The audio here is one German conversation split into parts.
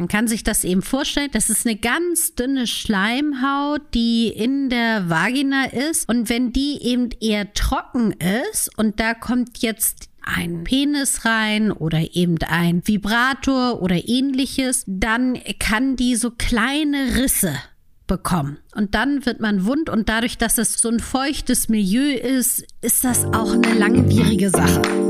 Man kann sich das eben vorstellen. Das ist eine ganz dünne Schleimhaut, die in der Vagina ist. Und wenn die eben eher trocken ist und da kommt jetzt ein Penis rein oder eben ein Vibrator oder ähnliches, dann kann die so kleine Risse bekommen. Und dann wird man wund und dadurch, dass es so ein feuchtes Milieu ist, ist das auch eine langwierige Sache.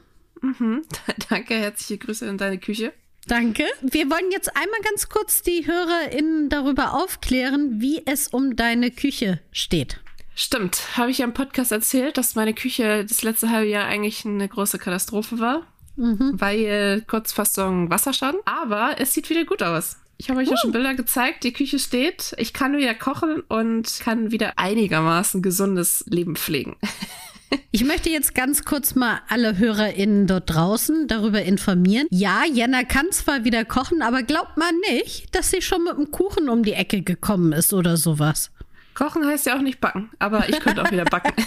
Mhm. Danke, herzliche Grüße in deine Küche. Danke. Wir wollen jetzt einmal ganz kurz die HörerInnen darüber aufklären, wie es um deine Küche steht. Stimmt, habe ich ja im Podcast erzählt, dass meine Küche das letzte halbe Jahr eigentlich eine große Katastrophe war. Mhm. Weil Kurzfassung Wasserschaden. Aber es sieht wieder gut aus. Ich habe euch uh. ja schon Bilder gezeigt. Die Küche steht. Ich kann wieder kochen und kann wieder einigermaßen gesundes Leben pflegen. Ich möchte jetzt ganz kurz mal alle HörerInnen dort draußen darüber informieren. Ja, Jenna kann zwar wieder kochen, aber glaubt man nicht, dass sie schon mit dem Kuchen um die Ecke gekommen ist oder sowas. Kochen heißt ja auch nicht backen, aber ich könnte auch wieder backen.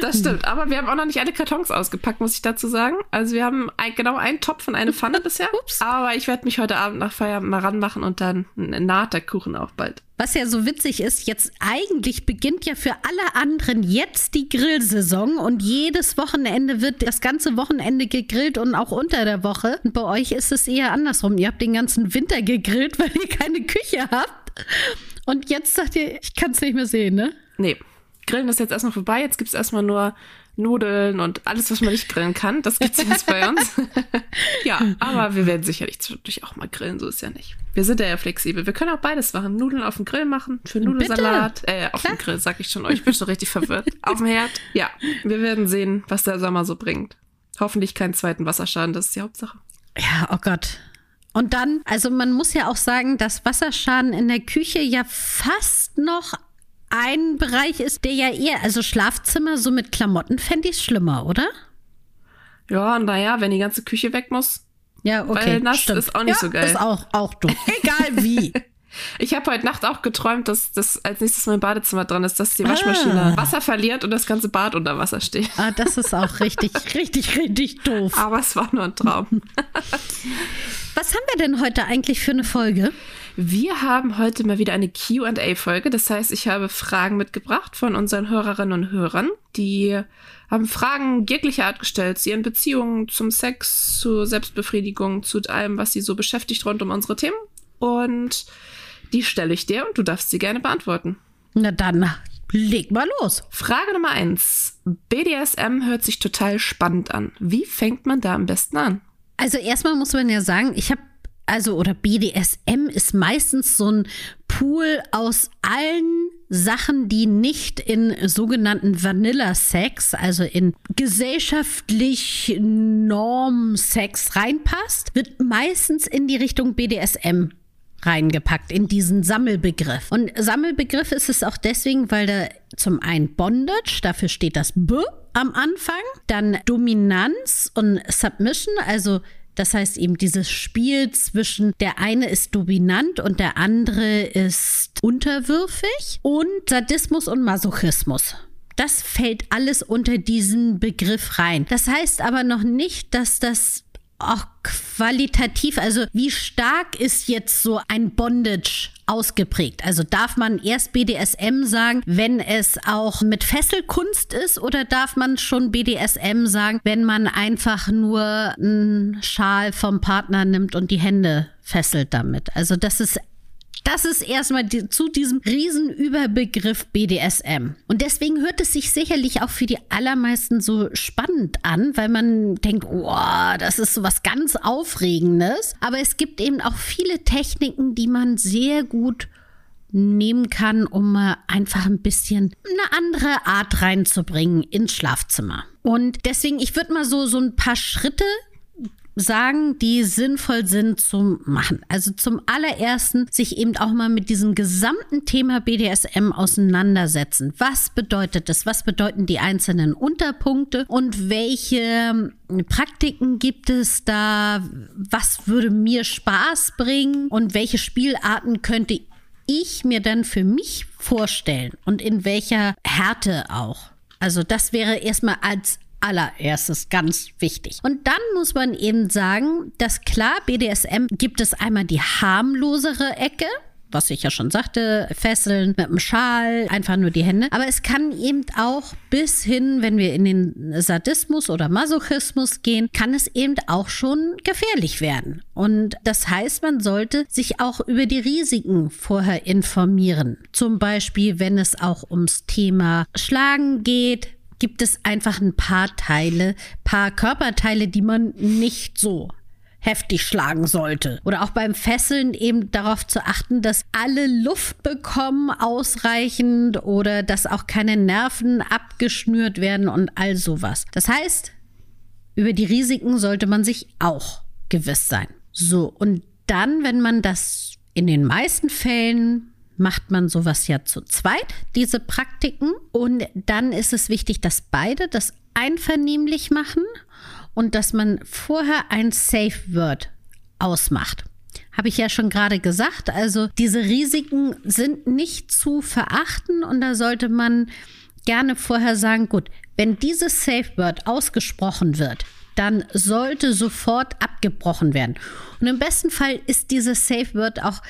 das stimmt. Aber wir haben auch noch nicht alle Kartons ausgepackt, muss ich dazu sagen. Also wir haben ein, genau einen Topf und eine Pfanne bisher. Ups. Aber ich werde mich heute Abend nach Feierabend mal ranmachen und dann naht der Kuchen auch bald. Was ja so witzig ist, jetzt eigentlich beginnt ja für alle anderen jetzt die Grillsaison und jedes Wochenende wird das ganze Wochenende gegrillt und auch unter der Woche. Und bei euch ist es eher andersrum. Ihr habt den ganzen Winter gegrillt, weil ihr keine Küche habt. Und jetzt sagt ihr, ich kann es nicht mehr sehen, ne? Nee. Grillen ist jetzt erstmal vorbei. Jetzt gibt es erstmal nur Nudeln und alles, was man nicht grillen kann. Das gibt es jetzt bei uns. ja, aber wir werden sicherlich zwischendurch auch mal grillen, so ist ja nicht. Wir sind ja, ja flexibel. Wir können auch beides machen. Nudeln auf dem Grill machen, für Nudelsalat. Bitte. Äh, auf Klar. dem Grill, sag ich schon. Oh, ich bin schon richtig verwirrt. auf dem Herd. Ja, wir werden sehen, was der Sommer so bringt. Hoffentlich keinen zweiten Wasserschaden, das ist die Hauptsache. Ja, oh Gott. Und dann, also man muss ja auch sagen, dass Wasserschaden in der Küche ja fast noch ein Bereich ist, der ja eher, also Schlafzimmer so mit Klamotten fände ich schlimmer, oder? Ja, naja, wenn die ganze Küche weg muss. Ja, okay. Weil nass stimmt. ist auch nicht ja, so geil. Ist auch, auch dumm. Egal wie. Ich habe heute Nacht auch geträumt, dass das als nächstes mein Badezimmer dran ist, dass die Waschmaschine ah. Wasser verliert und das ganze Bad unter Wasser steht. Ah, das ist auch richtig, richtig, richtig doof. Aber es war nur ein Traum. Was haben wir denn heute eigentlich für eine Folge? Wir haben heute mal wieder eine QA-Folge. Das heißt, ich habe Fragen mitgebracht von unseren Hörerinnen und Hörern. Die haben Fragen jeglicher Art gestellt zu ihren Beziehungen, zum Sex, zur Selbstbefriedigung, zu allem, was sie so beschäftigt rund um unsere Themen. Und die stelle ich dir und du darfst sie gerne beantworten. Na dann, leg mal los. Frage Nummer eins. BDSM hört sich total spannend an. Wie fängt man da am besten an? Also erstmal muss man ja sagen, ich habe also oder BDSM ist meistens so ein Pool aus allen Sachen, die nicht in sogenannten Vanilla-Sex, also in gesellschaftlich Norm-Sex reinpasst, wird meistens in die Richtung BDSM reingepackt in diesen Sammelbegriff. Und Sammelbegriff ist es auch deswegen, weil da zum einen Bondage, dafür steht das B am Anfang, dann Dominanz und Submission, also das heißt eben dieses Spiel zwischen der eine ist dominant und der andere ist unterwürfig und Sadismus und Masochismus. Das fällt alles unter diesen Begriff rein. Das heißt aber noch nicht, dass das auch qualitativ, also wie stark ist jetzt so ein Bondage ausgeprägt? Also darf man erst BDSM sagen, wenn es auch mit Fesselkunst ist oder darf man schon BDSM sagen, wenn man einfach nur einen Schal vom Partner nimmt und die Hände fesselt damit? Also das ist das ist erstmal die, zu diesem Riesenüberbegriff BDSM. Und deswegen hört es sich sicherlich auch für die allermeisten so spannend an, weil man denkt, oh, das ist so was ganz Aufregendes. Aber es gibt eben auch viele Techniken, die man sehr gut nehmen kann, um einfach ein bisschen eine andere Art reinzubringen ins Schlafzimmer. Und deswegen, ich würde mal so, so ein paar Schritte sagen, die sinnvoll sind zu machen. Also zum allerersten sich eben auch mal mit diesem gesamten Thema BDSM auseinandersetzen. Was bedeutet das? Was bedeuten die einzelnen Unterpunkte und welche ähm, Praktiken gibt es da? Was würde mir Spaß bringen und welche Spielarten könnte ich mir dann für mich vorstellen und in welcher Härte auch? Also das wäre erstmal als allererstes ganz wichtig. Und dann muss man eben sagen, dass klar, BDSM gibt es einmal die harmlosere Ecke, was ich ja schon sagte, Fesseln mit dem Schal, einfach nur die Hände. Aber es kann eben auch bis hin, wenn wir in den Sadismus oder Masochismus gehen, kann es eben auch schon gefährlich werden. Und das heißt, man sollte sich auch über die Risiken vorher informieren. Zum Beispiel, wenn es auch ums Thema Schlagen geht, gibt es einfach ein paar Teile, paar Körperteile, die man nicht so heftig schlagen sollte. Oder auch beim Fesseln eben darauf zu achten, dass alle Luft bekommen ausreichend oder dass auch keine Nerven abgeschnürt werden und all sowas. Das heißt, über die Risiken sollte man sich auch gewiss sein. So, und dann, wenn man das in den meisten Fällen macht man sowas ja zu zweit, diese Praktiken. Und dann ist es wichtig, dass beide das einvernehmlich machen und dass man vorher ein Safe Word ausmacht. Habe ich ja schon gerade gesagt. Also diese Risiken sind nicht zu verachten und da sollte man gerne vorher sagen, gut, wenn dieses Safe Word ausgesprochen wird, dann sollte sofort abgebrochen werden. Und im besten Fall ist dieses Safe Word auch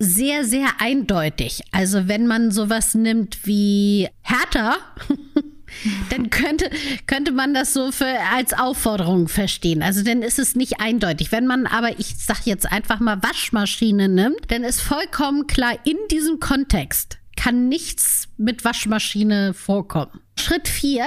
sehr, sehr eindeutig. Also wenn man sowas nimmt wie härter, dann könnte, könnte man das so für, als Aufforderung verstehen. Also dann ist es nicht eindeutig. Wenn man aber, ich sag jetzt einfach mal Waschmaschine nimmt, dann ist vollkommen klar, in diesem Kontext kann nichts mit Waschmaschine vorkommen. Schritt vier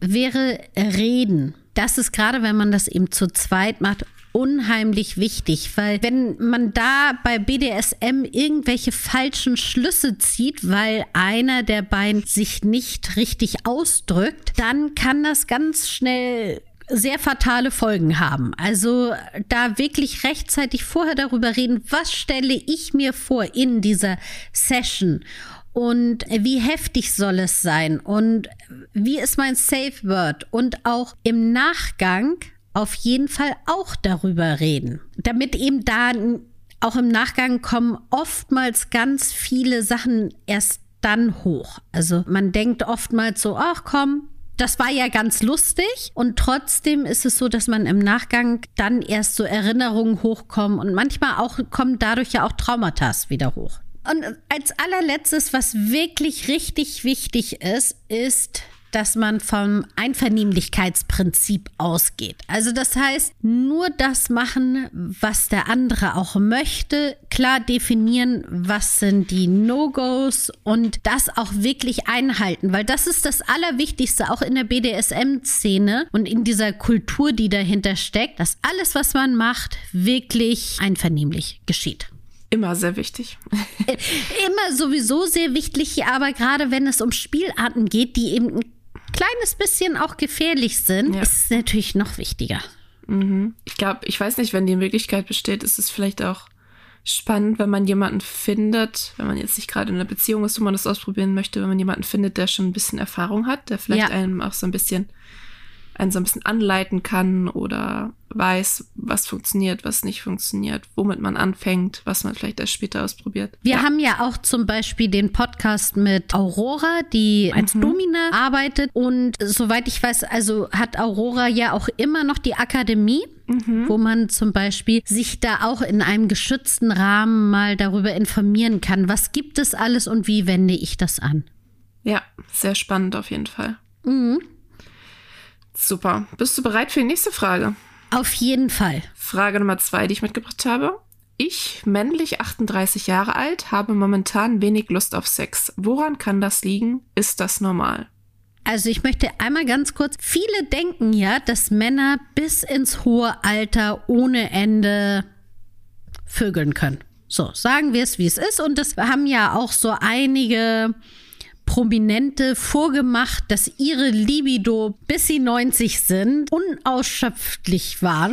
wäre Reden. Das ist gerade, wenn man das eben zu zweit macht, unheimlich wichtig, weil wenn man da bei BDSM irgendwelche falschen Schlüsse zieht, weil einer der beiden sich nicht richtig ausdrückt, dann kann das ganz schnell sehr fatale Folgen haben. Also da wirklich rechtzeitig vorher darüber reden, was stelle ich mir vor in dieser Session und wie heftig soll es sein und wie ist mein Safe Word und auch im Nachgang auf jeden Fall auch darüber reden, damit eben da auch im Nachgang kommen oftmals ganz viele Sachen erst dann hoch. Also man denkt oftmals so, ach komm, das war ja ganz lustig und trotzdem ist es so, dass man im Nachgang dann erst so Erinnerungen hochkommen und manchmal auch kommen dadurch ja auch Traumata wieder hoch. Und als allerletztes, was wirklich richtig wichtig ist, ist dass man vom Einvernehmlichkeitsprinzip ausgeht. Also das heißt, nur das machen, was der andere auch möchte, klar definieren, was sind die No-Gos und das auch wirklich einhalten, weil das ist das Allerwichtigste auch in der BDSM-Szene und in dieser Kultur, die dahinter steckt, dass alles, was man macht, wirklich einvernehmlich geschieht. Immer sehr wichtig. Immer sowieso sehr wichtig, aber gerade wenn es um Spielarten geht, die eben kleines bisschen auch gefährlich sind, ja. ist es natürlich noch wichtiger. Mhm. Ich glaube, ich weiß nicht, wenn die Möglichkeit besteht, ist es vielleicht auch spannend, wenn man jemanden findet, wenn man jetzt nicht gerade in einer Beziehung ist, wo man das ausprobieren möchte, wenn man jemanden findet, der schon ein bisschen Erfahrung hat, der vielleicht ja. einem auch so ein bisschen einen so ein bisschen anleiten kann oder weiß, was funktioniert, was nicht funktioniert, womit man anfängt, was man vielleicht erst später ausprobiert. Wir ja. haben ja auch zum Beispiel den Podcast mit Aurora, die als mhm. Domina arbeitet. Und soweit ich weiß, also hat Aurora ja auch immer noch die Akademie. Mhm. wo man zum Beispiel sich da auch in einem geschützten Rahmen mal darüber informieren kann, was gibt es alles und wie wende ich das an. Ja, sehr spannend auf jeden Fall. Mhm. Super. Bist du bereit für die nächste Frage? Auf jeden Fall. Frage Nummer zwei, die ich mitgebracht habe. Ich, männlich 38 Jahre alt, habe momentan wenig Lust auf Sex. Woran kann das liegen? Ist das normal? Also ich möchte einmal ganz kurz, viele denken ja, dass Männer bis ins hohe Alter ohne Ende vögeln können. So, sagen wir es, wie es ist. Und das haben ja auch so einige Prominente vorgemacht, dass ihre Libido, bis sie 90 sind, unausschöpflich war.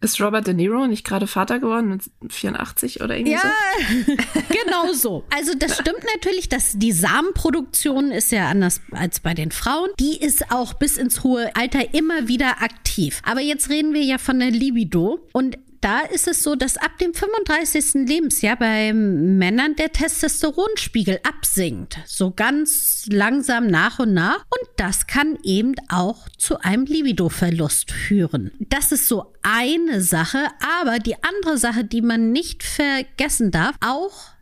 Ist Robert De Niro nicht gerade Vater geworden mit 84 oder irgendwie ja, so? genau so. Also das stimmt natürlich, dass die Samenproduktion ist ja anders als bei den Frauen. Die ist auch bis ins hohe Alter immer wieder aktiv. Aber jetzt reden wir ja von der Libido und da ist es so, dass ab dem 35. Lebensjahr bei Männern der Testosteronspiegel absinkt. So ganz langsam nach und nach. Und das kann eben auch zu einem Libidoverlust führen. Das ist so eine Sache. Aber die andere Sache, die man nicht vergessen darf, auch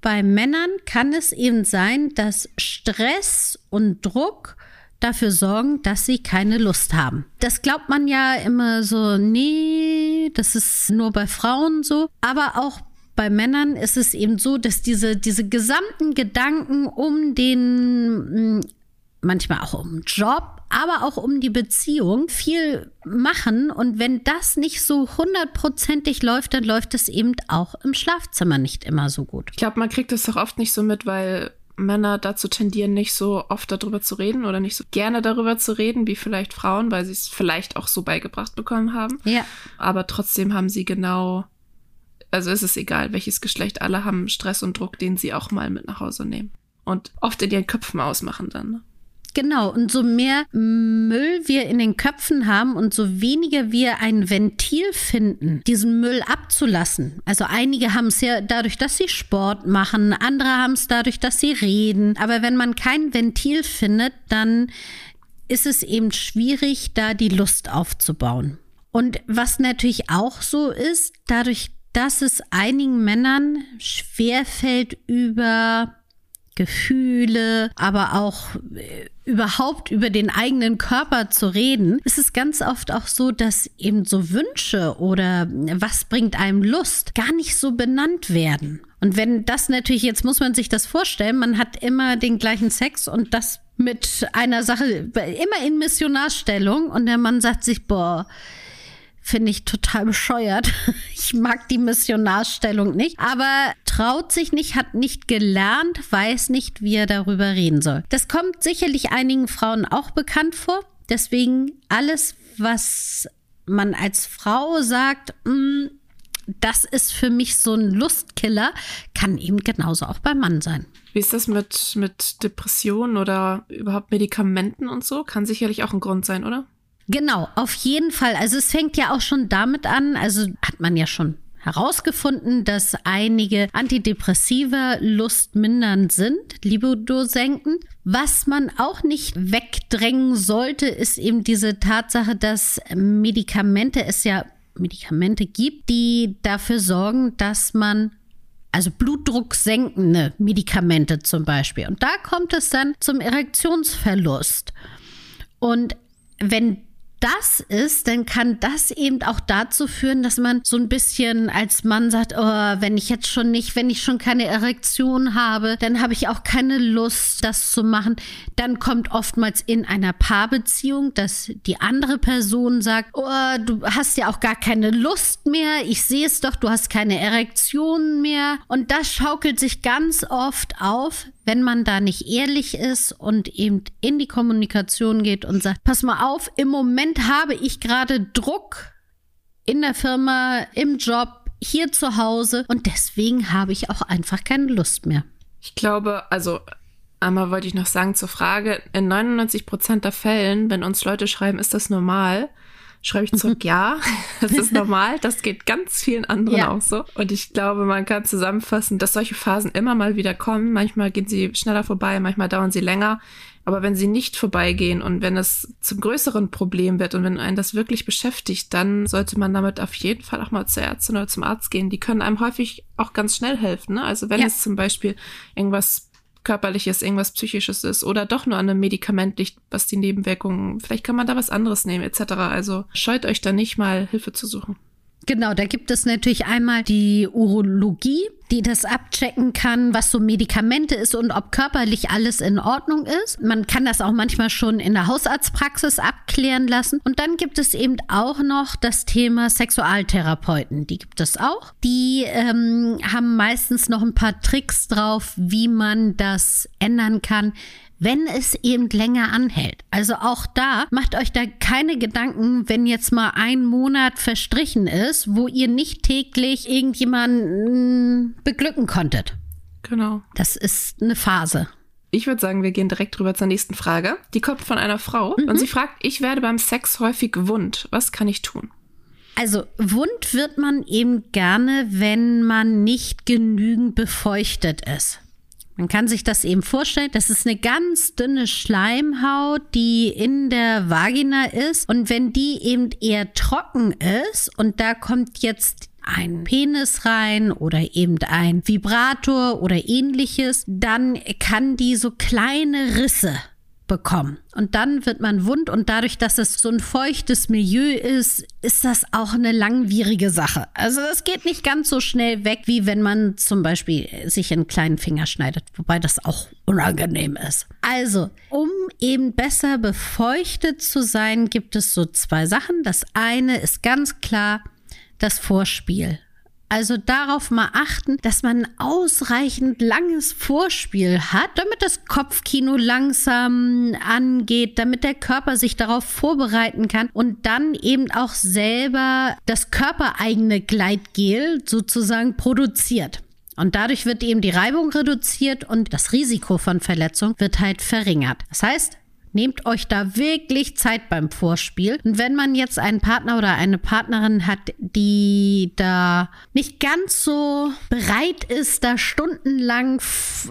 bei Männern kann es eben sein, dass Stress und Druck dafür sorgen, dass sie keine Lust haben. Das glaubt man ja immer so, nee, das ist nur bei Frauen so, aber auch bei Männern ist es eben so, dass diese, diese gesamten Gedanken um den, hm, manchmal auch um Job, aber auch um die Beziehung viel machen. Und wenn das nicht so hundertprozentig läuft, dann läuft es eben auch im Schlafzimmer nicht immer so gut. Ich glaube, man kriegt das doch oft nicht so mit, weil Männer dazu tendieren, nicht so oft darüber zu reden oder nicht so gerne darüber zu reden, wie vielleicht Frauen, weil sie es vielleicht auch so beigebracht bekommen haben. Ja. Aber trotzdem haben sie genau, also ist es egal, welches Geschlecht, alle haben Stress und Druck, den sie auch mal mit nach Hause nehmen. Und oft in ihren Köpfen ausmachen dann. Ne? Genau, und so mehr Müll wir in den Köpfen haben und so weniger wir ein Ventil finden, diesen Müll abzulassen. Also einige haben es ja dadurch, dass sie Sport machen, andere haben es dadurch, dass sie reden. Aber wenn man kein Ventil findet, dann ist es eben schwierig, da die Lust aufzubauen. Und was natürlich auch so ist, dadurch, dass es einigen Männern schwerfällt, über Gefühle, aber auch äh, überhaupt über den eigenen Körper zu reden, ist es ganz oft auch so, dass eben so Wünsche oder was bringt einem Lust gar nicht so benannt werden. Und wenn das natürlich, jetzt muss man sich das vorstellen, man hat immer den gleichen Sex und das mit einer Sache, immer in Missionarstellung und der Mann sagt sich, boah, finde ich total bescheuert. Ich mag die Missionarstellung nicht, aber traut sich nicht, hat nicht gelernt, weiß nicht, wie er darüber reden soll. Das kommt sicherlich einigen Frauen auch bekannt vor. Deswegen alles, was man als Frau sagt, mm, das ist für mich so ein Lustkiller, kann eben genauso auch beim Mann sein. Wie ist das mit, mit Depressionen oder überhaupt Medikamenten und so? Kann sicherlich auch ein Grund sein, oder? Genau, auf jeden Fall. Also es fängt ja auch schon damit an, also hat man ja schon herausgefunden, dass einige Antidepressiva lustmindernd sind, Libido senken. Was man auch nicht wegdrängen sollte, ist eben diese Tatsache, dass Medikamente es ja Medikamente gibt, die dafür sorgen, dass man also blutdrucksenkende Medikamente zum Beispiel. Und da kommt es dann zum Erektionsverlust. Und wenn das ist, dann kann das eben auch dazu führen, dass man so ein bisschen als Mann sagt, oh, wenn ich jetzt schon nicht, wenn ich schon keine Erektion habe, dann habe ich auch keine Lust, das zu machen. Dann kommt oftmals in einer Paarbeziehung, dass die andere Person sagt, oh, du hast ja auch gar keine Lust mehr. Ich sehe es doch, du hast keine Erektion mehr. Und das schaukelt sich ganz oft auf, wenn man da nicht ehrlich ist und eben in die Kommunikation geht und sagt, pass mal auf, im Moment habe ich gerade Druck in der Firma, im Job, hier zu Hause und deswegen habe ich auch einfach keine Lust mehr. Ich glaube, also einmal wollte ich noch sagen zur Frage, in 99 Prozent der Fällen, wenn uns Leute schreiben, ist das normal, schreibe ich zurück, ja, das ist normal. Das geht ganz vielen anderen ja. auch so. Und ich glaube, man kann zusammenfassen, dass solche Phasen immer mal wieder kommen. Manchmal gehen sie schneller vorbei, manchmal dauern sie länger. Aber wenn sie nicht vorbeigehen und wenn es zum größeren Problem wird und wenn einen das wirklich beschäftigt, dann sollte man damit auf jeden Fall auch mal zur Ärztin oder zum Arzt gehen. Die können einem häufig auch ganz schnell helfen. Ne? Also wenn ja. es zum Beispiel irgendwas körperliches, irgendwas psychisches ist oder doch nur an einem Medikament liegt, was die Nebenwirkungen, vielleicht kann man da was anderes nehmen etc. Also scheut euch da nicht mal Hilfe zu suchen. Genau, da gibt es natürlich einmal die Urologie. Die das abchecken kann, was so Medikamente ist und ob körperlich alles in Ordnung ist. Man kann das auch manchmal schon in der Hausarztpraxis abklären lassen. Und dann gibt es eben auch noch das Thema Sexualtherapeuten. Die gibt es auch. Die ähm, haben meistens noch ein paar Tricks drauf, wie man das ändern kann wenn es eben länger anhält. Also auch da macht euch da keine Gedanken, wenn jetzt mal ein Monat verstrichen ist, wo ihr nicht täglich irgendjemanden beglücken konntet. Genau. Das ist eine Phase. Ich würde sagen, wir gehen direkt rüber zur nächsten Frage. Die kommt von einer Frau mhm. und sie fragt, ich werde beim Sex häufig wund. Was kann ich tun? Also wund wird man eben gerne, wenn man nicht genügend befeuchtet ist. Man kann sich das eben vorstellen. Das ist eine ganz dünne Schleimhaut, die in der Vagina ist. Und wenn die eben eher trocken ist und da kommt jetzt ein Penis rein oder eben ein Vibrator oder ähnliches, dann kann die so kleine Risse bekommen. Und dann wird man wund und dadurch, dass es so ein feuchtes Milieu ist, ist das auch eine langwierige Sache. Also das geht nicht ganz so schnell weg, wie wenn man zum Beispiel sich einen kleinen Finger schneidet, wobei das auch unangenehm ist. Also, um eben besser befeuchtet zu sein, gibt es so zwei Sachen. Das eine ist ganz klar das Vorspiel. Also darauf mal achten, dass man ein ausreichend langes Vorspiel hat, damit das Kopfkino langsam angeht, damit der Körper sich darauf vorbereiten kann und dann eben auch selber das körpereigene Gleitgel sozusagen produziert. Und dadurch wird eben die Reibung reduziert und das Risiko von Verletzung wird halt verringert. Das heißt, Nehmt euch da wirklich Zeit beim Vorspiel. Und wenn man jetzt einen Partner oder eine Partnerin hat, die da nicht ganz so bereit ist, da stundenlang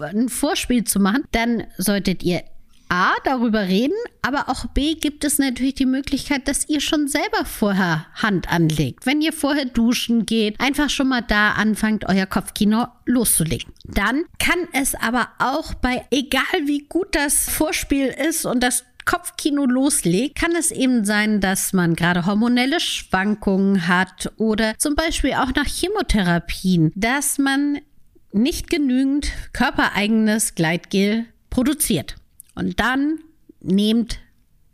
ein Vorspiel zu machen, dann solltet ihr A, darüber reden, aber auch B, gibt es natürlich die Möglichkeit, dass ihr schon selber vorher Hand anlegt. Wenn ihr vorher duschen geht, einfach schon mal da anfangt, euer Kopfkino loszulegen. Dann kann es aber auch bei, egal wie gut das Vorspiel ist und das Kopfkino loslegt, kann es eben sein, dass man gerade hormonelle Schwankungen hat oder zum Beispiel auch nach Chemotherapien, dass man nicht genügend körpereigenes Gleitgel produziert. Und dann nehmt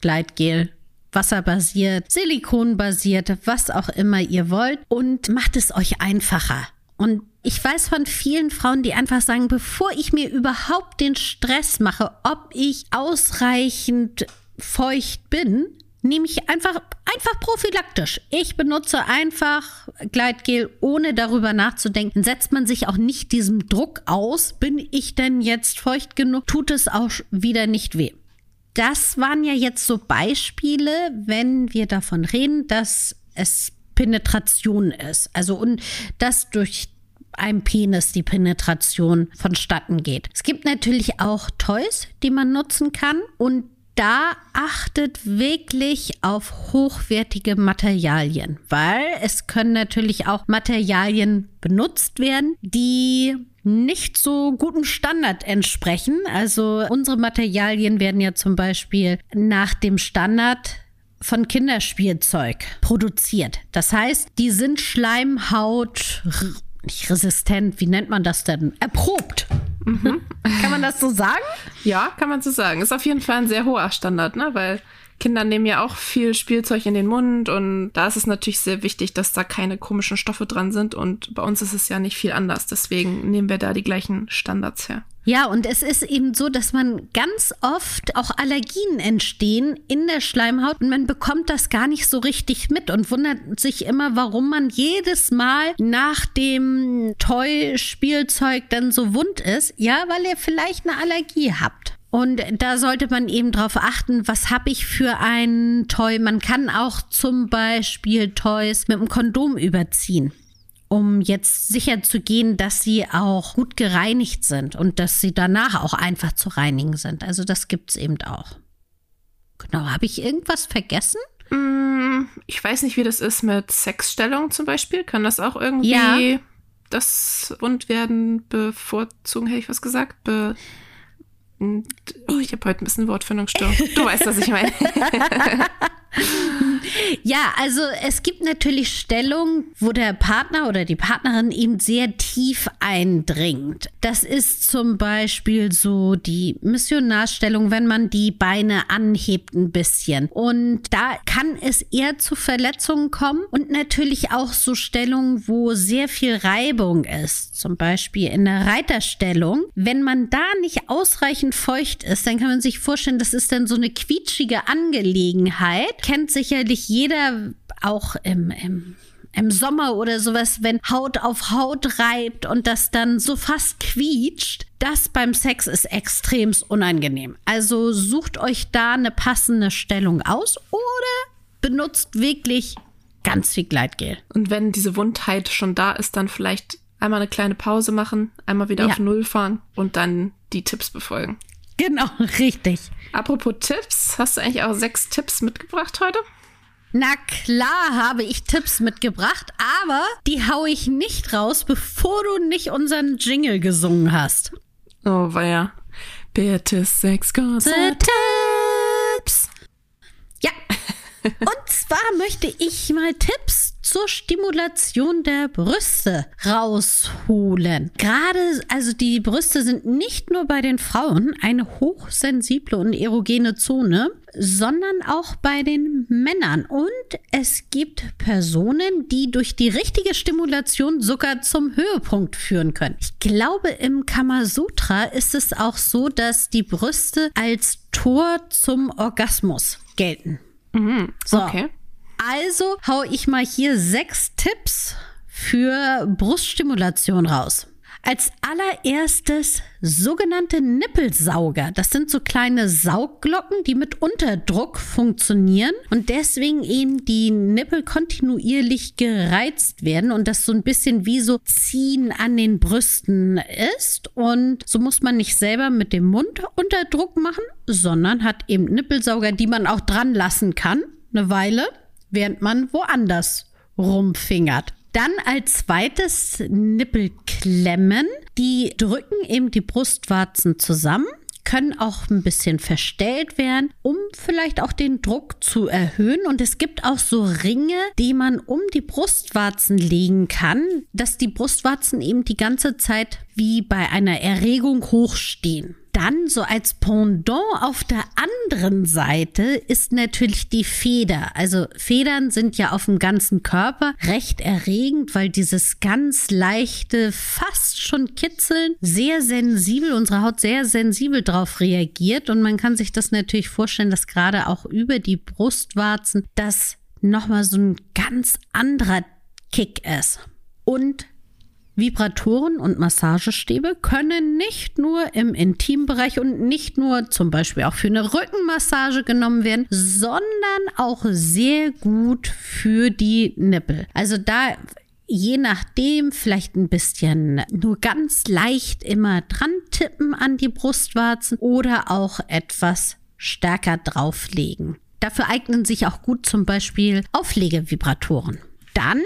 Gleitgel, wasserbasiert, silikonbasiert, was auch immer ihr wollt und macht es euch einfacher. Und ich weiß von vielen Frauen, die einfach sagen, bevor ich mir überhaupt den Stress mache, ob ich ausreichend feucht bin, nehme ich einfach, einfach prophylaktisch. Ich benutze einfach Gleitgel, ohne darüber nachzudenken. Setzt man sich auch nicht diesem Druck aus, bin ich denn jetzt feucht genug, tut es auch wieder nicht weh. Das waren ja jetzt so Beispiele, wenn wir davon reden, dass es Penetration ist. Also und dass durch einem Penis die Penetration vonstatten geht. Es gibt natürlich auch Toys, die man nutzen kann und da achtet wirklich auf hochwertige Materialien, weil es können natürlich auch Materialien benutzt werden, die nicht so gutem Standard entsprechen. Also unsere Materialien werden ja zum Beispiel nach dem Standard von Kinderspielzeug produziert. Das heißt, die sind Schleimhaut nicht resistent, wie nennt man das denn? Erprobt. Mhm. kann man das so sagen? Ja, kann man so sagen. Ist auf jeden Fall ein sehr hoher Standard, ne? Weil Kinder nehmen ja auch viel Spielzeug in den Mund und da ist es natürlich sehr wichtig, dass da keine komischen Stoffe dran sind und bei uns ist es ja nicht viel anders. Deswegen nehmen wir da die gleichen Standards her. Ja, und es ist eben so, dass man ganz oft auch Allergien entstehen in der Schleimhaut und man bekommt das gar nicht so richtig mit und wundert sich immer, warum man jedes Mal nach dem Toy-Spielzeug dann so wund ist. Ja, weil ihr vielleicht eine Allergie habt. Und da sollte man eben darauf achten, was habe ich für ein Toy. Man kann auch zum Beispiel Toys mit einem Kondom überziehen um jetzt sicher zu gehen, dass sie auch gut gereinigt sind und dass sie danach auch einfach zu reinigen sind. Also das gibt es eben auch. Genau, habe ich irgendwas vergessen? Mm, ich weiß nicht, wie das ist mit Sexstellung zum Beispiel. Kann das auch irgendwie ja. das Wundwerden bevorzugen, hätte ich was gesagt? Be oh, ich habe heute ein bisschen Wortfindungsstörung. Du weißt, was ich meine. Ja, also es gibt natürlich Stellungen, wo der Partner oder die Partnerin eben sehr tief eindringt. Das ist zum Beispiel so die Missionarstellung, wenn man die Beine anhebt ein bisschen. Und da kann es eher zu Verletzungen kommen und natürlich auch so Stellungen, wo sehr viel Reibung ist. Zum Beispiel in der Reiterstellung. Wenn man da nicht ausreichend feucht ist, dann kann man sich vorstellen, das ist dann so eine quietschige Angelegenheit. Kennt sicherlich jeder auch im, im im Sommer oder sowas, wenn Haut auf Haut reibt und das dann so fast quietscht, das beim Sex ist extrem unangenehm. Also sucht euch da eine passende Stellung aus oder benutzt wirklich ganz viel Gleitgel. Und wenn diese Wundheit schon da ist, dann vielleicht einmal eine kleine Pause machen, einmal wieder Ja. auf Null fahren und dann die Tipps befolgen. Genau, richtig. Apropos Tipps, hast du eigentlich auch sechs Tipps mitgebracht heute? Na klar habe ich Tipps mitgebracht, aber die hau ich nicht raus, bevor du nicht unseren Jingle gesungen hast. Oh, ja. Bitte sechs kurze Tipps. Ja. Und zwar möchte ich mal Tipps zur Stimulation der Brüste rausholen. Gerade, also die Brüste sind nicht nur bei den Frauen eine hochsensible und erogene Zone, sondern auch bei den Männern. Und es gibt Personen, die durch die richtige Stimulation sogar zum Höhepunkt führen können. Ich glaube, im Kamasutra ist es auch so, dass die Brüste als Tor zum Orgasmus gelten. So. Okay. Also hau ich mal hier sechs Tipps für Bruststimulation raus. Als allererstes sogenannte Nippelsauger. Das sind so kleine Saugglocken, die mit Unterdruck funktionieren und deswegen eben die Nippel kontinuierlich gereizt werden und das so ein bisschen wie so Ziehen an den Brüsten ist. Und so muss man nicht selber mit dem Mund Unterdruck machen, sondern hat eben Nippelsauger, die man auch dran lassen kann, eine Weile, während man woanders rumfingert. Dann als zweites Nippelklemmen. Die drücken eben die Brustwarzen zusammen, können auch ein bisschen verstellt werden, um vielleicht auch den Druck zu erhöhen. Und es gibt auch so Ringe, die man um die Brustwarzen legen kann, dass die Brustwarzen eben die ganze Zeit wie bei einer Erregung hochstehen. Dann so als Pendant auf der anderen Seite ist natürlich die Feder. Also Federn sind ja auf dem ganzen Körper recht erregend, weil dieses ganz leichte, fast schon kitzeln, sehr sensibel, unsere Haut sehr sensibel drauf reagiert. Und man kann sich das natürlich vorstellen, dass gerade auch über die Brustwarzen das nochmal so ein ganz anderer Kick ist. Und Vibratoren und Massagestäbe können nicht nur im Intimbereich und nicht nur zum Beispiel auch für eine Rückenmassage genommen werden, sondern auch sehr gut für die Nippel. Also da je nachdem vielleicht ein bisschen nur ganz leicht immer dran tippen an die Brustwarzen oder auch etwas stärker drauflegen. Dafür eignen sich auch gut zum Beispiel Auflegevibratoren. Dann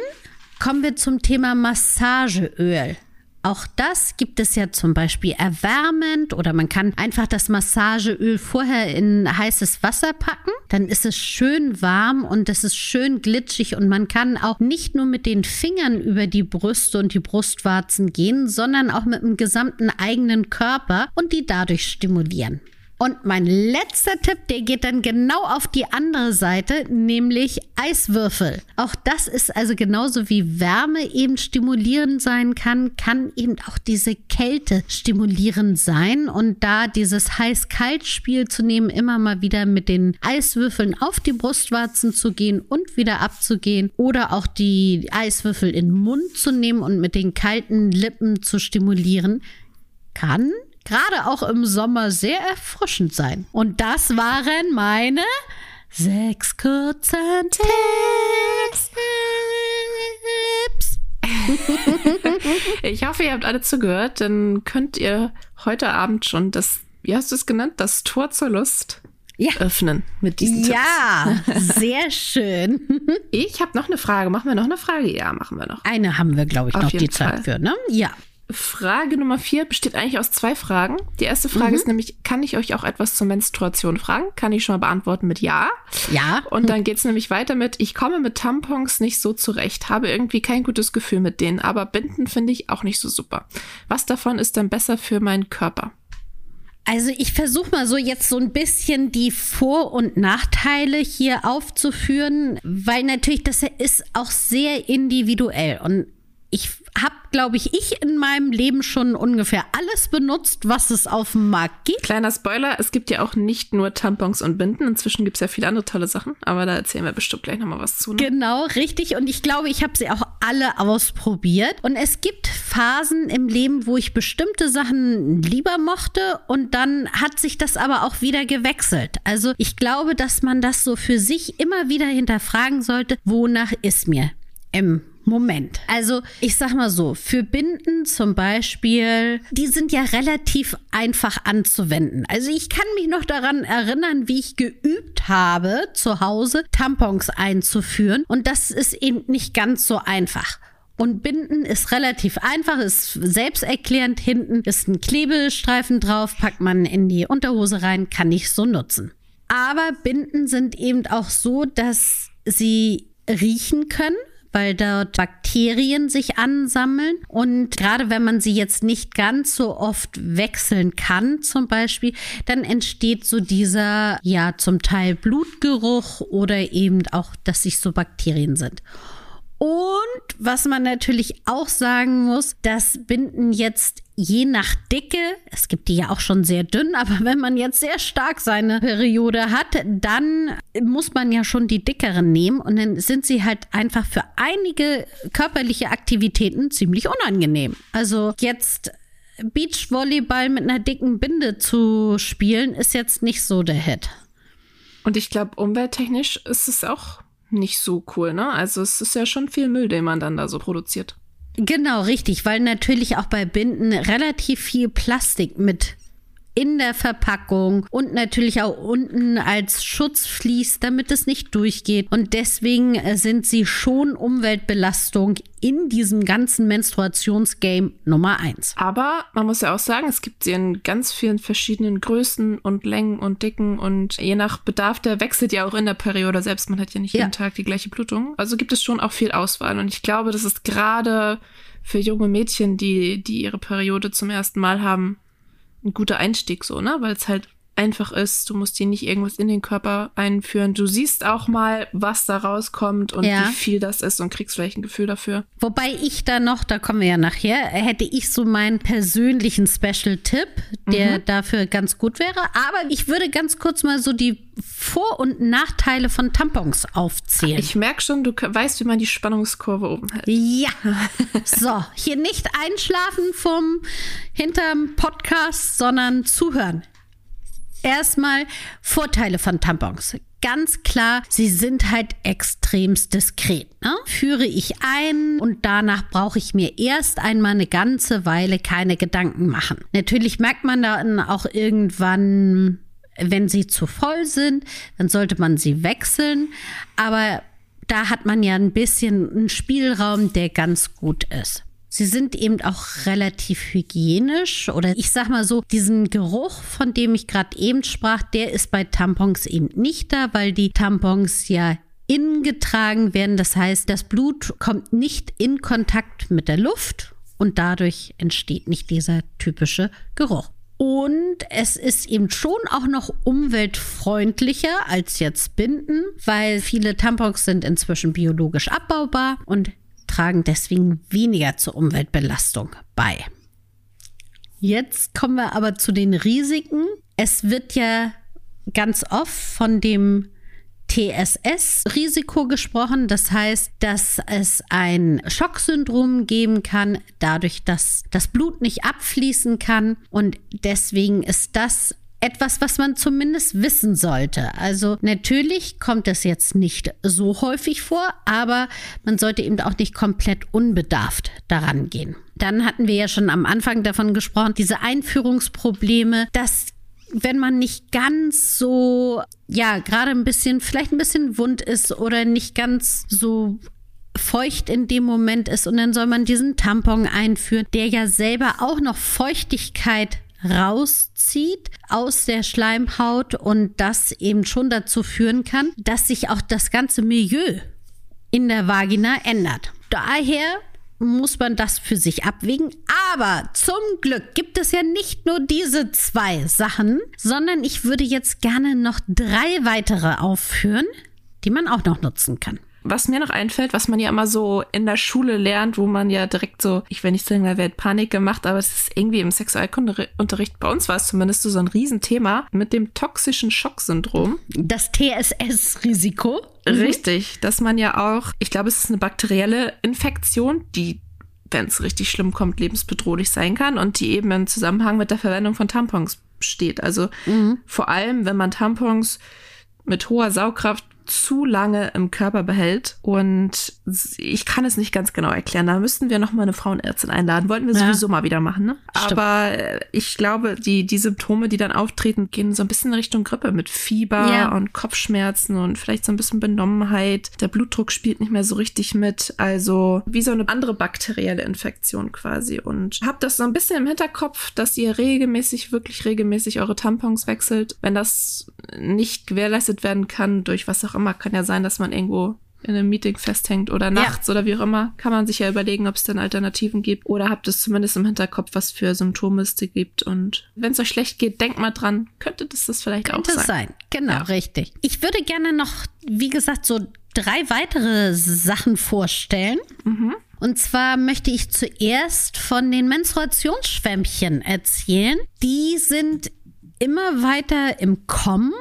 Kommen wir zum Thema Massageöl. Auch das gibt es ja zum Beispiel erwärmend oder man kann einfach das Massageöl vorher in heißes Wasser packen. Dann ist es schön warm und es ist schön glitschig und man kann auch nicht nur mit den Fingern über die Brüste und die Brustwarzen gehen, sondern auch mit dem gesamten eigenen Körper und die dadurch stimulieren. Und mein letzter Tipp, der geht dann genau auf die andere Seite, nämlich Eiswürfel. Auch das ist also genauso wie Wärme eben stimulierend sein kann, kann eben auch diese Kälte stimulierend sein. Und da dieses Heiß-Kalt-Spiel zu nehmen, immer mal wieder mit den Eiswürfeln auf die Brustwarzen zu gehen und wieder abzugehen oder auch die Eiswürfel in den Mund zu nehmen und mit den kalten Lippen zu stimulieren, kann gerade auch im Sommer sehr erfrischend sein. Und das waren meine sechs kurzen Tipps. Ich hoffe, ihr habt alle zugehört. Dann könnt ihr heute Abend schon das, wie hast du es genannt, das Tor zur Lust Ja. öffnen mit diesen Tipps. Ja, sehr schön. Ich habe noch eine Frage. Machen wir noch eine Frage? Ja, machen wir noch. Eine haben wir, glaube ich, Auf noch die Zeit Fall. für, ne? Ja. Frage Nummer vier besteht eigentlich aus zwei Fragen. Die erste Frage mhm. ist nämlich, kann ich euch auch etwas zur Menstruation fragen? Kann ich schon mal beantworten mit Ja. Ja. Und dann geht's nämlich weiter mit, ich komme mit Tampons nicht so zurecht, habe irgendwie kein gutes Gefühl mit denen, aber Binden finde ich auch nicht so super. Was davon ist dann besser für meinen Körper? Also ich versuche mal so jetzt so ein bisschen die Vor- und Nachteile hier aufzuführen, weil natürlich das ist auch sehr individuell und ich habe, glaube ich, ich in meinem Leben schon ungefähr alles benutzt, was es auf dem Markt gibt. Kleiner Spoiler, es gibt ja auch nicht nur Tampons und Binden. Inzwischen gibt es ja viele andere tolle Sachen, aber da erzählen wir bestimmt gleich nochmal was zu. Ne? Genau, richtig. Und ich glaube, ich habe sie auch alle ausprobiert. Und es gibt Phasen im Leben, wo ich bestimmte Sachen lieber mochte und dann hat sich das aber auch wieder gewechselt. Also ich glaube, dass man das so für sich immer wieder hinterfragen sollte, wonach ist mir im Moment. Also ich sag mal so, für Binden zum Beispiel, die sind ja relativ einfach anzuwenden. Also ich kann mich noch daran erinnern, wie ich geübt habe, zu Hause Tampons einzuführen. Und das ist eben nicht ganz so einfach. Und Binden ist relativ einfach, ist selbsterklärend. Hinten ist ein Klebestreifen drauf, packt man in die Unterhose rein, kann ich so nutzen. Aber Binden sind eben auch so, dass sie riechen können weil dort Bakterien sich ansammeln. Und gerade wenn man sie jetzt nicht ganz so oft wechseln kann, zum Beispiel, dann entsteht so dieser, ja, zum Teil Blutgeruch oder eben auch, dass sich so Bakterien sind. Und was man natürlich auch sagen muss, dass Binden jetzt je nach Dicke, es gibt die ja auch schon sehr dünn, aber wenn man jetzt sehr stark seine Periode hat, dann muss man ja schon die dickeren nehmen und dann sind sie halt einfach für einige körperliche Aktivitäten ziemlich unangenehm. Also jetzt Beachvolleyball mit einer dicken Binde zu spielen, ist jetzt nicht so der Hit. Und ich glaube, umwelttechnisch ist es auch nicht so cool, ne? Also es ist ja schon viel Müll, den man dann da so produziert. Genau, richtig, weil natürlich auch bei Binden relativ viel Plastik mit in der Verpackung und natürlich auch unten als Schutzvlies, damit es nicht durchgeht. Und deswegen äh, sind sie schon Umweltbelastung in diesem ganzen Menstruationsgame Nummer eins. Aber man muss ja auch sagen, es gibt sie in ganz vielen verschiedenen Größen und Längen und Dicken und je nach Bedarf, der wechselt ja auch in der Periode selbst. Man hat ja nicht ja. jeden Tag die gleiche Blutung. Also gibt es schon auch viel Auswahl. Und ich glaube, das ist gerade für junge Mädchen, die, die ihre Periode zum ersten Mal haben, guter Einstieg so, ne? Weil es halt einfach ist. Du musst dir nicht irgendwas in den Körper einführen. Du siehst auch mal, was da rauskommt und ja. wie viel das ist und kriegst vielleicht ein Gefühl dafür. Wobei ich da noch, da kommen wir ja nachher, hätte ich so meinen persönlichen Special-Tipp, der mhm. dafür ganz gut wäre. Aber ich würde ganz kurz mal so die Vor- und Nachteile von Tampons aufzählen. Ich merke schon, du weißt, wie man die Spannungskurve oben hält. Ja. so, hier nicht einschlafen vom hinterm Podcast, sondern zuhören. Erstmal Vorteile von Tampons. Ganz klar, sie sind halt extremst diskret. Ne? Führe ich ein und danach brauche ich mir erst einmal eine ganze Weile keine Gedanken machen. Natürlich merkt man dann auch irgendwann, wenn sie zu voll sind, dann sollte man sie wechseln. Aber da hat man ja ein bisschen einen Spielraum, der ganz gut ist. Sie sind eben auch relativ hygienisch oder ich sag mal so, diesen Geruch, von dem ich gerade eben sprach, der ist bei Tampons eben nicht da, weil die Tampons ja innen getragen werden. Das heißt, das Blut kommt nicht in Kontakt mit der Luft und dadurch entsteht nicht dieser typische Geruch. Und es ist eben schon auch noch umweltfreundlicher als jetzt Binden, weil viele Tampons sind inzwischen biologisch abbaubar und tragen deswegen weniger zur Umweltbelastung bei. Jetzt kommen wir aber zu den Risiken. Es wird ja ganz oft von dem TSS-Risiko gesprochen. Das heißt, dass es ein Schocksyndrom geben kann, dadurch, dass das Blut nicht abfließen kann. Und deswegen ist das etwas, was man zumindest wissen sollte. Also natürlich kommt es jetzt nicht so häufig vor, aber man sollte eben auch nicht komplett unbedarft daran gehen. Dann hatten wir ja schon am Anfang davon gesprochen, diese Einführungsprobleme, dass wenn man nicht ganz so, ja, gerade ein bisschen, vielleicht ein bisschen wund ist oder nicht ganz so feucht in dem Moment ist und dann soll man diesen Tampon einführen, der ja selber auch noch Feuchtigkeit rauszieht aus der Schleimhaut und das eben schon dazu führen kann, dass sich auch das ganze Milieu in der Vagina ändert. Daher muss man das für sich abwägen. Aber zum Glück gibt es ja nicht nur diese zwei Sachen, sondern ich würde jetzt gerne noch drei weitere aufführen, die man auch noch nutzen kann was mir noch einfällt, was man ja immer so in der Schule lernt, wo man ja direkt so, ich will nicht sagen, da wird Panik gemacht, aber es ist irgendwie im Sexualkundeunterricht, bei uns war es zumindest so, ein Riesenthema mit dem toxischen Schocksyndrom. Das TSS-Risiko. Mhm. Richtig, dass man ja auch, ich glaube, es ist eine bakterielle Infektion, die wenn es richtig schlimm kommt, lebensbedrohlich sein kann und die eben im Zusammenhang mit der Verwendung von Tampons steht. Also mhm. vor allem, wenn man Tampons mit hoher Saugkraft zu lange im Körper behält. Und ich kann es nicht ganz genau erklären. Da müssten wir noch mal eine Frauenärztin einladen. Wollten wir ja. sowieso mal wieder machen, ne? Stimmt. Aber äh, ich glaube, die, die Symptome, die dann auftreten, gehen so ein bisschen in Richtung Grippe mit Fieber ja. und Kopfschmerzen und vielleicht so ein bisschen Benommenheit. Der Blutdruck spielt nicht mehr so richtig mit. Also wie so eine andere bakterielle Infektion quasi. Und habt das so ein bisschen im Hinterkopf, dass ihr regelmäßig, wirklich regelmäßig eure Tampons wechselt. Wenn das nicht gewährleistet werden kann durch was auch immer. Kann ja sein, dass man irgendwo in einem Meeting festhängt oder nachts ja. oder wie auch immer, kann man sich ja überlegen, ob es dann Alternativen gibt oder habt es zumindest im Hinterkopf, was für Symptome es gibt. Und wenn es euch schlecht geht, denkt mal dran, könnte das das vielleicht könnte auch sein. sein. Genau, ja. richtig. Ich würde gerne noch, wie gesagt, so drei weitere Sachen vorstellen. Mhm. Und zwar möchte ich zuerst von den Menstruationsschwämmchen erzählen. Die sind immer weiter im Kommen.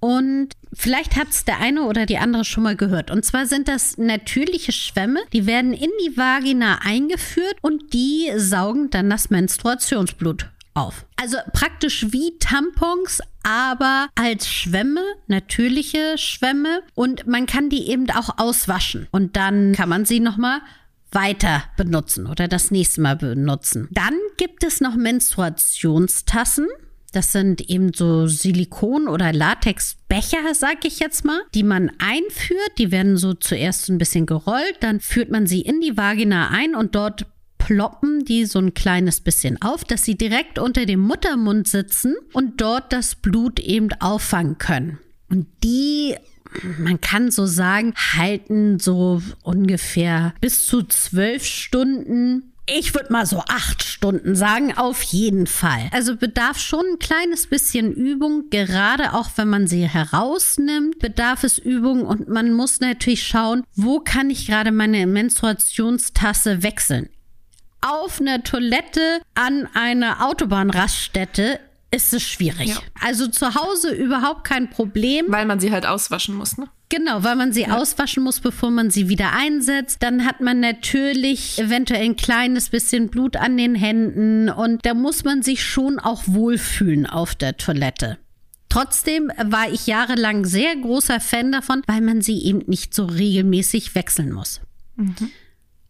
Und vielleicht hat es der eine oder die andere schon mal gehört. Und zwar sind das natürliche Schwämme, die werden in die Vagina eingeführt und die saugen dann das Menstruationsblut auf. Also praktisch wie Tampons, aber als Schwämme, natürliche Schwämme. Und man kann die eben auch auswaschen. Und dann kann man sie nochmal weiter benutzen oder das nächste Mal benutzen. Dann gibt es noch Menstruationstassen. Das sind eben so Silikon- oder Latexbecher, sag ich jetzt mal, die man einführt. Die werden so zuerst ein bisschen gerollt, dann führt man sie in die Vagina ein und dort ploppen die so ein kleines bisschen auf, dass sie direkt unter dem Muttermund sitzen und dort das Blut eben auffangen können. Und die man kann so sagen, halten so ungefähr bis zu zwölf Stunden ich würde mal so acht Stunden sagen, auf jeden Fall. Also bedarf schon ein kleines bisschen Übung, gerade auch wenn man sie herausnimmt, bedarf es Übung und man muss natürlich schauen, wo kann ich gerade meine Menstruationstasse wechseln. Auf einer Toilette an einer Autobahnraststätte ist es schwierig. Ja. Also zu Hause überhaupt kein Problem. Weil man sie halt auswaschen muss, ne? Genau, weil man sie ja. auswaschen muss, bevor man sie wieder einsetzt. Dann hat man natürlich eventuell ein kleines bisschen Blut an den Händen und da muss man sich schon auch wohlfühlen auf der Toilette. Trotzdem war ich jahrelang sehr großer Fan davon, weil man sie eben nicht so regelmäßig wechseln muss. Mhm.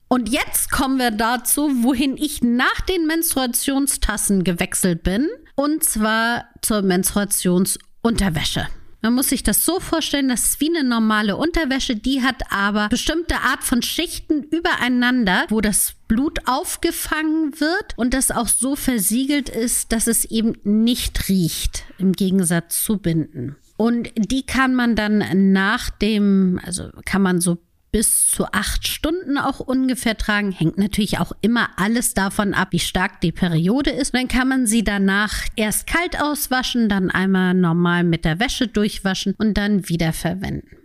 Und jetzt kommen wir dazu, wohin ich nach den Menstruationstassen gewechselt bin. Und zwar zur Menstruationsunterwäsche. Man muss sich das so vorstellen, das ist wie eine normale Unterwäsche, die hat aber bestimmte Art von Schichten übereinander, wo das Blut aufgefangen wird und das auch so versiegelt ist, dass es eben nicht riecht, im Gegensatz zu Binden. Und die kann man dann nach dem, also kann man so bis zu acht Stunden auch ungefähr tragen. Hängt natürlich auch immer alles davon ab, wie stark die Periode ist. dann kann man sie danach erst kalt auswaschen, dann einmal normal mit der Wäsche durchwaschen und dann wieder verwenden.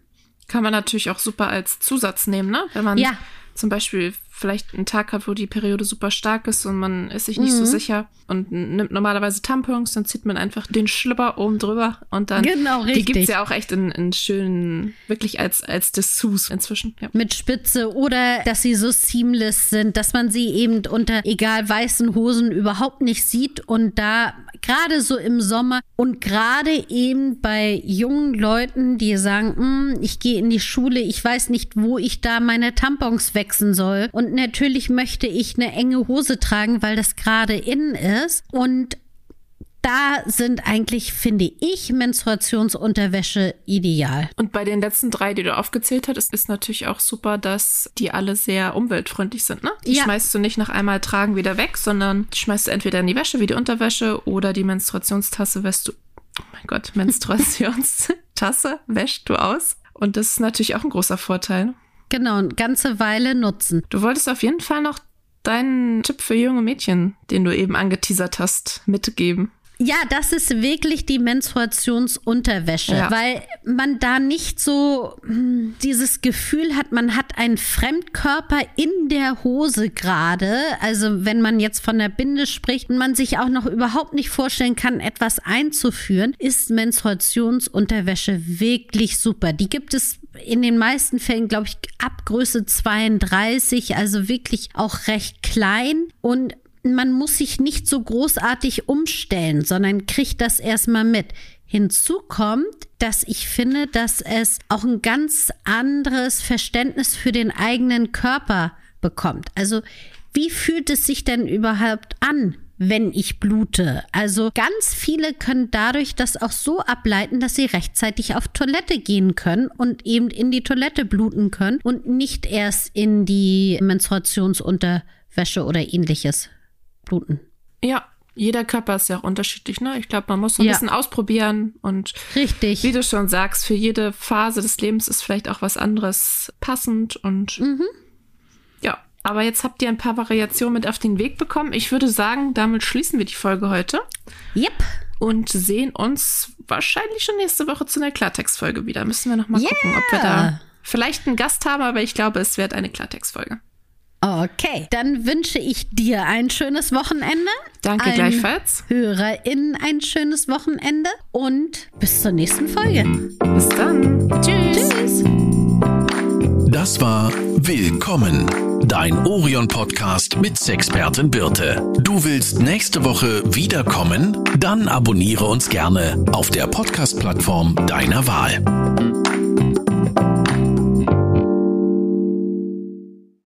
Kann man natürlich auch super als Zusatz nehmen, ne? Wenn man ja. Zum Beispiel vielleicht einen Tag hat, wo die Periode super stark ist und man ist sich nicht mhm. so sicher und nimmt normalerweise Tampons, dann zieht man einfach den Schlüpper oben drüber und dann. Genau, richtig. Die gibt es ja auch echt in, in schönen, wirklich als, als Dessous inzwischen. Ja. Mit Spitze oder dass sie so seamless sind, dass man sie eben unter egal weißen Hosen überhaupt nicht sieht und da gerade so im Sommer und gerade eben bei jungen Leuten, die sagen, hm, ich gehe in die Schule, ich weiß nicht, wo ich da meine Tampons wechseln soll und natürlich möchte ich eine enge Hose tragen, weil das gerade in ist. Und da sind eigentlich, finde ich, Menstruationsunterwäsche ideal. Und bei den letzten drei, die du aufgezählt hast, ist, natürlich auch super, dass die alle sehr umweltfreundlich sind. Ne? Die Ja. schmeißt du nicht nach einmal tragen wieder weg, sondern schmeißt du entweder in die Wäsche wie die Unterwäsche oder die Menstruationstasse wäschst du. Oh mein Gott, Menstruationstasse wäschst du aus. Und das ist natürlich auch ein großer Vorteil. Genau, eine ganze Weile nutzen. Du wolltest auf jeden Fall noch deinen Tipp für junge Mädchen, den du eben angeteasert hast, mitgeben. Ja, das ist wirklich die Menstruationsunterwäsche, Ja. weil man da nicht so hm, dieses Gefühl hat, man hat einen Fremdkörper in der Hose gerade. Also wenn man jetzt von der Binde spricht und man sich auch noch überhaupt nicht vorstellen kann, etwas einzuführen, ist Menstruationsunterwäsche wirklich super. Die gibt es in den meisten Fällen, glaube ich, ab Größe 32, also wirklich auch recht klein und man muss sich nicht so großartig umstellen, sondern kriegt das erstmal mit. Hinzu kommt, dass ich finde, dass es auch ein ganz anderes Verständnis für den eigenen Körper bekommt. Also, wie fühlt es sich denn überhaupt an, wenn ich blute? Also, ganz viele können dadurch das auch so ableiten, dass sie rechtzeitig auf Toilette gehen können und eben in die Toilette bluten können und nicht erst in die Menstruationsunterwäsche oder ähnliches bluten. Ja, jeder Körper ist ja auch unterschiedlich, ne? Ich glaube, man muss so ein Ja. bisschen ausprobieren und Richtig. wie du schon sagst, für jede Phase des Lebens ist vielleicht auch was anderes passend und ja. Aber jetzt habt ihr ein paar Variationen mit auf den Weg bekommen. Ich würde sagen, damit schließen wir die Folge heute Yep. und sehen uns wahrscheinlich schon nächste Woche zu einer Klartextfolge wieder. Müssen wir noch mal gucken, ob wir Yeah. da vielleicht einen Gast haben, aber ich glaube, es wird eine Klartextfolge. Okay, dann wünsche ich dir ein schönes Wochenende. Danke allen gleichfalls. HörerInnen ein schönes Wochenende und bis zur nächsten Folge. Bis dann. Tschüss. Tschüss. Das war Willkommen, dein Orion-Podcast mit Sexpertin Birte. Du willst nächste Woche wiederkommen? Dann abonniere uns gerne auf der Podcast-Plattform deiner Wahl.